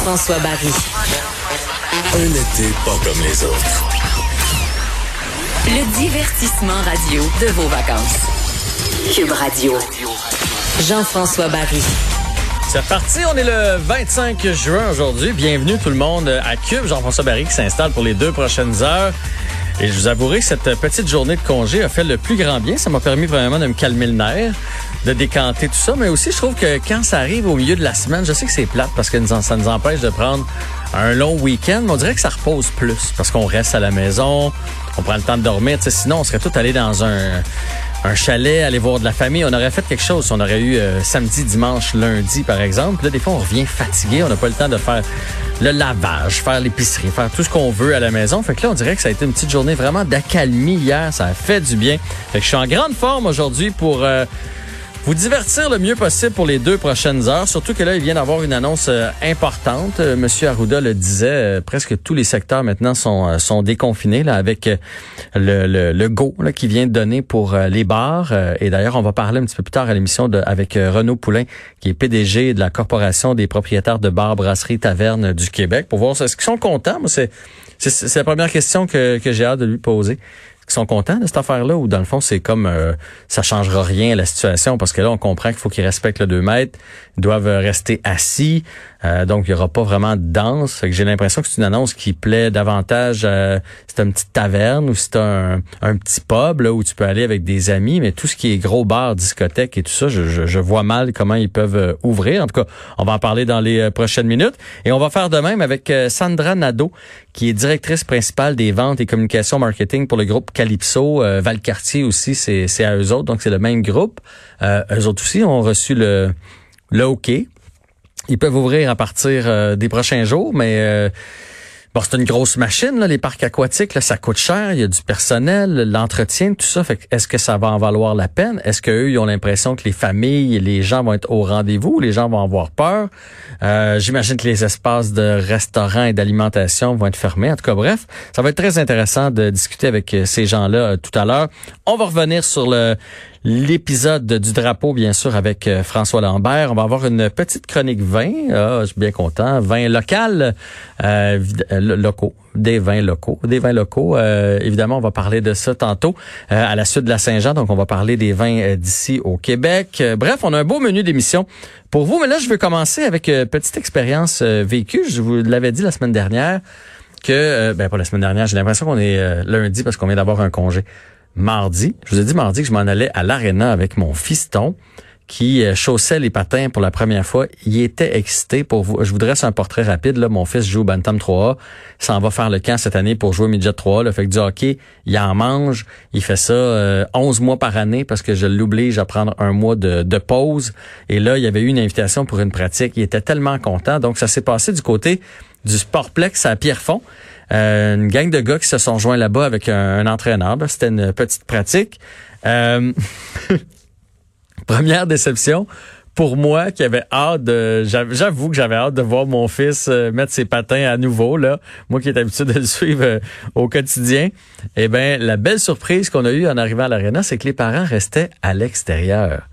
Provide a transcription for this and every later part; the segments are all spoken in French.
Jean-François Barry. Un été pas comme les autres. Le divertissement radio de vos vacances. Cube Radio. Jean-François Barry. C'est reparti, on est le 25 juin aujourd'hui. Bienvenue tout le monde à Cube. Jean-François Barry qui s'installe pour les deux prochaines heures. Et je vous avouerai que cette petite journée de congé a fait le plus grand bien. Ça m'a permis vraiment de me calmer le nerf, de décanter tout ça. Mais aussi, je trouve que quand ça arrive au milieu de la semaine, je sais que c'est plate parce que ça nous empêche de prendre un long week-end. Mais on dirait que ça repose plus parce qu'on reste à la maison, on prend le temps de dormir. Sinon, on serait tous allés dans un, un chalet, aller voir de la famille. On aurait fait quelque chose. On aurait eu euh, samedi, dimanche, lundi, par exemple. Là, des fois, on revient fatigué. On n'a pas le temps de faire le lavage, faire l'épicerie, faire tout ce qu'on veut à la maison. Fait que là, on dirait que ça a été une petite journée vraiment d'accalmie hier. Ça a fait du bien. Fait que je suis en grande forme aujourd'hui pour euh, vous divertir le mieux possible pour les deux prochaines heures. Surtout que là, il vient d'avoir une annonce euh, importante. Euh, Monsieur Arruda le disait, euh, presque tous les secteurs maintenant sont, sont déconfinés là, avec le, le, le go là, qui vient de donner pour les bars. Et d'ailleurs, on va parler un petit peu plus tard à l'émission avec Renaud Poulain, qui est PDG de la Corporation des propriétaires de bars, brasseries, tavernes du Québec, pour voir est-ce qu'ils sont contents. C'est la première question que, que j'ai hâte de lui poser sont contents de cette affaire-là ou dans le fond c'est comme euh, ça changera rien la situation parce que là on comprend qu'il faut qu'ils respectent le 2 mètres, ils doivent rester assis, euh, donc il y aura pas vraiment de danse. J'ai l'impression que c'est une annonce qui plaît davantage. Euh, c'est une petite taverne ou c'est un, un petit pub là où tu peux aller avec des amis, mais tout ce qui est gros bar, discothèque et tout ça, je, je, je vois mal comment ils peuvent euh, ouvrir. En tout cas, on va en parler dans les euh, prochaines minutes et on va faire de même avec euh, Sandra Nadeau qui est directrice principale des ventes et communications marketing pour le groupe Calypso. Euh, Valcartier aussi, c'est, c'est à eux autres, donc c'est le même groupe. Euh, eux autres aussi ont reçu le, le OK. Ils peuvent ouvrir à partir euh, des prochains jours, mais euh, bon, c'est une grosse machine, là, les parcs aquatiques, là, ça coûte cher, il y a du personnel, l'entretien, tout ça. Fait est-ce que ça va en valoir la peine? Est-ce qu'eux, ils ont l'impression que les familles et les gens vont être au rendez-vous? Les gens vont avoir peur? Euh, J'imagine que les espaces de restaurants et d'alimentation vont être fermés. En tout cas, bref, ça va être très intéressant de discuter avec euh, ces gens-là euh, tout à l'heure. On va revenir sur le l'épisode du drapeau, bien sûr, avec euh, François Lambert. On va avoir une petite chronique vin. Ah, je suis bien content. Vin local, euh, euh, lo- locaux, des vins locaux. Des vins locaux, évidemment, on va parler de ça tantôt à la suite de la Saint-Jean. Donc, on va parler des vins d'ici au Québec. Bref, on a un beau menu d'émission pour vous. Mais là, je veux commencer avec une petite expérience vécue. Je vous l'avais dit la semaine dernière que, ben pas la semaine dernière, j'ai l'impression qu'on est lundi parce qu'on vient d'avoir un congé mardi. Je vous ai dit mardi que je m'en allais à l'aréna avec mon fiston qui euh, chaussait les patins pour la première fois. Il était excité pour vous. Je vous dresse un portrait rapide. Là, mon fils joue Bantam 3A. S'en va faire le camp cette année pour jouer au Midget 3A. Là. Fait que du hockey, il en mange. Il fait ça euh, 11 mois par année parce que je l'oblige à prendre un mois de, de pause. Et là, il y avait eu une invitation pour une pratique. Il était tellement content. Donc, ça s'est passé du côté du Sportplex à Pierrefonds. Euh, une gang de gars qui se sont joints là-bas avec un, entraîneur. là. C'était une petite pratique. Euh, première déception pour moi qui avait hâte de j'av- j'avoue que j'avais hâte de voir mon fils euh, mettre ses patins à nouveau là moi qui est habitué de le suivre euh, au quotidien eh ben la belle surprise qu'on a eue en arrivant à l'aréna c'est que les parents restaient à l'extérieur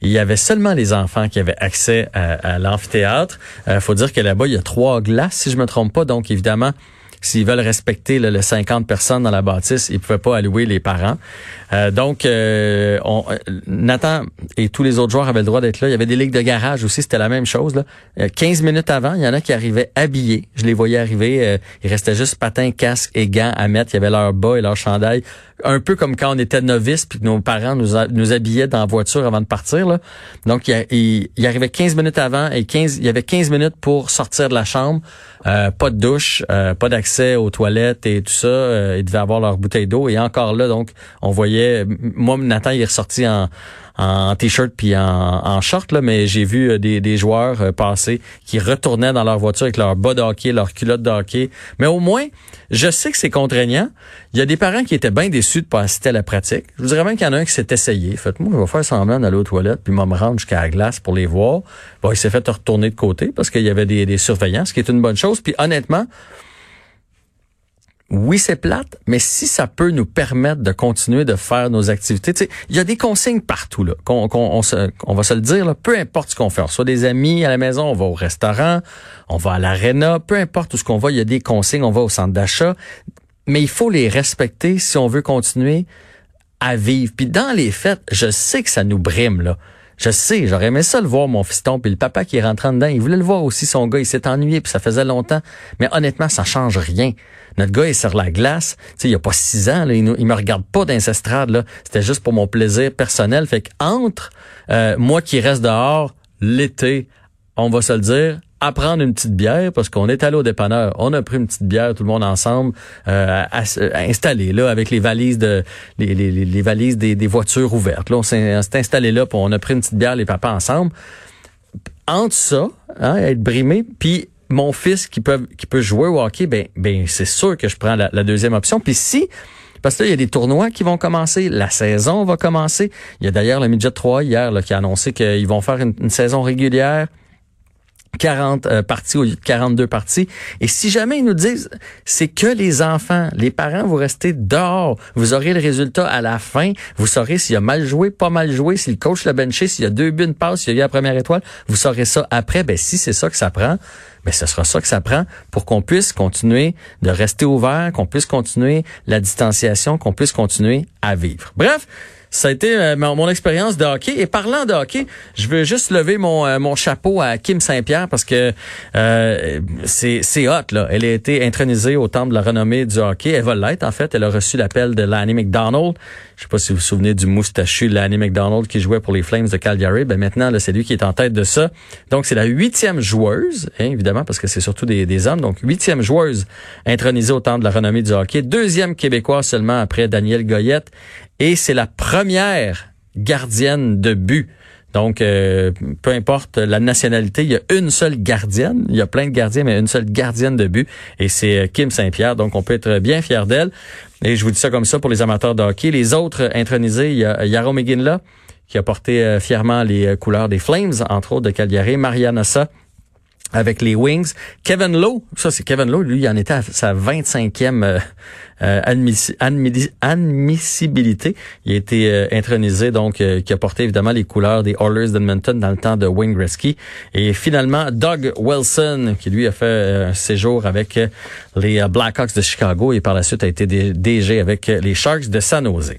il y avait seulement les enfants qui avaient accès à, l'amphithéâtre. Euh, faut dire que là-bas, il y a trois glaces, si je me trompe pas. Donc, évidemment, s'ils veulent respecter là, le 50 personnes dans la bâtisse, ils pouvaient pas allouer les parents. Euh, donc, euh, on, euh, Nathan et tous les autres joueurs avaient le droit d'être là. Il y avait des ligues de garage aussi, c'était la même chose. Là. Euh, 15 minutes avant, il y en a qui arrivaient habillés. Je les voyais arriver. euh, il restait juste patins, casque et gants à mettre. Il y avait leur bas et leur chandail un peu comme quand on était novice puis que nos parents nous, nous habillaient dans la voiture avant de partir. Là. Donc, il, il, arrivait 15 minutes avant et 15, il y avait 15 minutes pour sortir de la chambre. Euh, pas de douche, euh, pas d'accès aux toilettes et tout ça. Euh, ils devaient avoir leur bouteille d'eau. Et encore là, donc, on voyait... Moi, Nathan, il est ressorti en en t-shirt puis en, short, là, mais j'ai vu euh, des, joueurs euh, passer qui retournaient dans leur voiture avec leur bas de hockey, leur culotte de. Mais au moins, je sais que c'est contraignant. Il y a des parents qui étaient bien déçus de pas assister à la pratique. Je vous dirais même qu'il y en a un qui s'est essayé. Faites-moi, je vais faire semblant d'aller aux toilettes puis me rendre jusqu'à la glace pour les voir. Bon, il s'est fait retourner de côté parce qu'il y avait des, des surveillants, ce qui est une bonne chose. Puis honnêtement, oui, c'est plate, mais si ça peut nous permettre de continuer de faire nos activités, il y a des consignes partout là, qu'on, on, va se le dire, peu importe ce qu'on fait, on soit des amis à la maison, on va au restaurant, on va à l'aréna, peu importe où ce qu'on va, il y a des consignes, on va au centre d'achat, mais il faut les respecter si on veut continuer à vivre. Puis dans les fêtes, je sais que ça nous brime là. Je sais, j'aurais aimé ça le voir, mon fiston, puis le papa qui est rentré dedans, il voulait le voir aussi, son gars, il s'est ennuyé, puis ça faisait longtemps. Mais honnêtement, ça change rien. Notre gars est sur la glace, tu sais, il y a pas six ans, là, il, il me regarde pas dans là. C'était juste pour mon plaisir personnel. Fait que entre euh, moi qui reste dehors, l'été, on va se le dire, à prendre une petite bière parce qu'on est allé au dépanneur, on a pris une petite bière tout le monde ensemble euh, installé là avec les valises de les, les, les valises des, des, voitures ouvertes. Là on s'est installé là puis on a pris une petite bière les papas ensemble. Entre ça, hein, être brimé puis mon fils qui peut qui peut jouer au hockey, ben ben c'est sûr que je prends la, deuxième option. Puis si parce que là, il y a des tournois qui vont commencer, la saison va commencer. Il y a d'ailleurs le Midget 3 hier qui a annoncé qu'ils vont faire une saison régulière 40 euh, parties au lieu de 42 parties. Et si jamais ils nous disent c'est que les enfants, les parents, vous restez dehors, vous aurez le résultat à la fin, vous saurez s'il a mal joué, pas mal joué, si le coach l'a benché, s'il y a deux buts, une passe, s'il a eu la première étoile, vous saurez ça après. Ben si c'est ça que ça prend, ben ce sera ça que ça prend pour qu'on puisse continuer de rester ouvert, qu'on puisse continuer la distanciation, qu'on puisse continuer à vivre. Bref, ça a été euh, mon, expérience de hockey. Et parlant de hockey, je veux juste lever mon, euh, mon chapeau à Kim Saint-Pierre parce que euh, c'est, hot. Là. Elle a été intronisée au temple de la renommée du hockey. Elle va l'être, en fait. Elle a reçu l'appel de Lanny McDonald. Je sais pas si vous vous souvenez du moustachu Lanny McDonald qui jouait pour les Flames de Calgary. Ben maintenant, c'est lui qui est en tête de ça. Donc, c'est la huitième joueuse, hein, évidemment, parce que c'est surtout des, des hommes. Donc, huitième joueuse intronisée au temple de la renommée du hockey. Deuxième québécois seulement après Daniel Goyette et c'est la première gardienne de but. Donc, euh, peu importe la nationalité, il y a une seule gardienne. Il y a plein de gardiens, mais une seule gardienne de but. Et c'est euh, Kim Saint-Pierre. Donc, on peut être bien fier d'elle. Et je vous dis ça comme ça pour les amateurs de hockey. Les autres intronisés, il y a Yaro McGinley, qui a porté euh, fièrement les couleurs des Flames, entre autres de Calgary. Mariana Sa, avec les Wings. Kevin Lowe, ça c'est Kevin Lowe, lui il en était à sa 25e euh, euh admissibilité. Il a été euh, intronisé, donc euh, qui a porté évidemment les couleurs des Oilers d'Edmonton dans le temps de Wayne Gretzky. Et finalement, Doug Wilson, qui lui a fait un séjour avec les Blackhawks de Chicago et par la suite a été DG avec les Sharks de San Jose.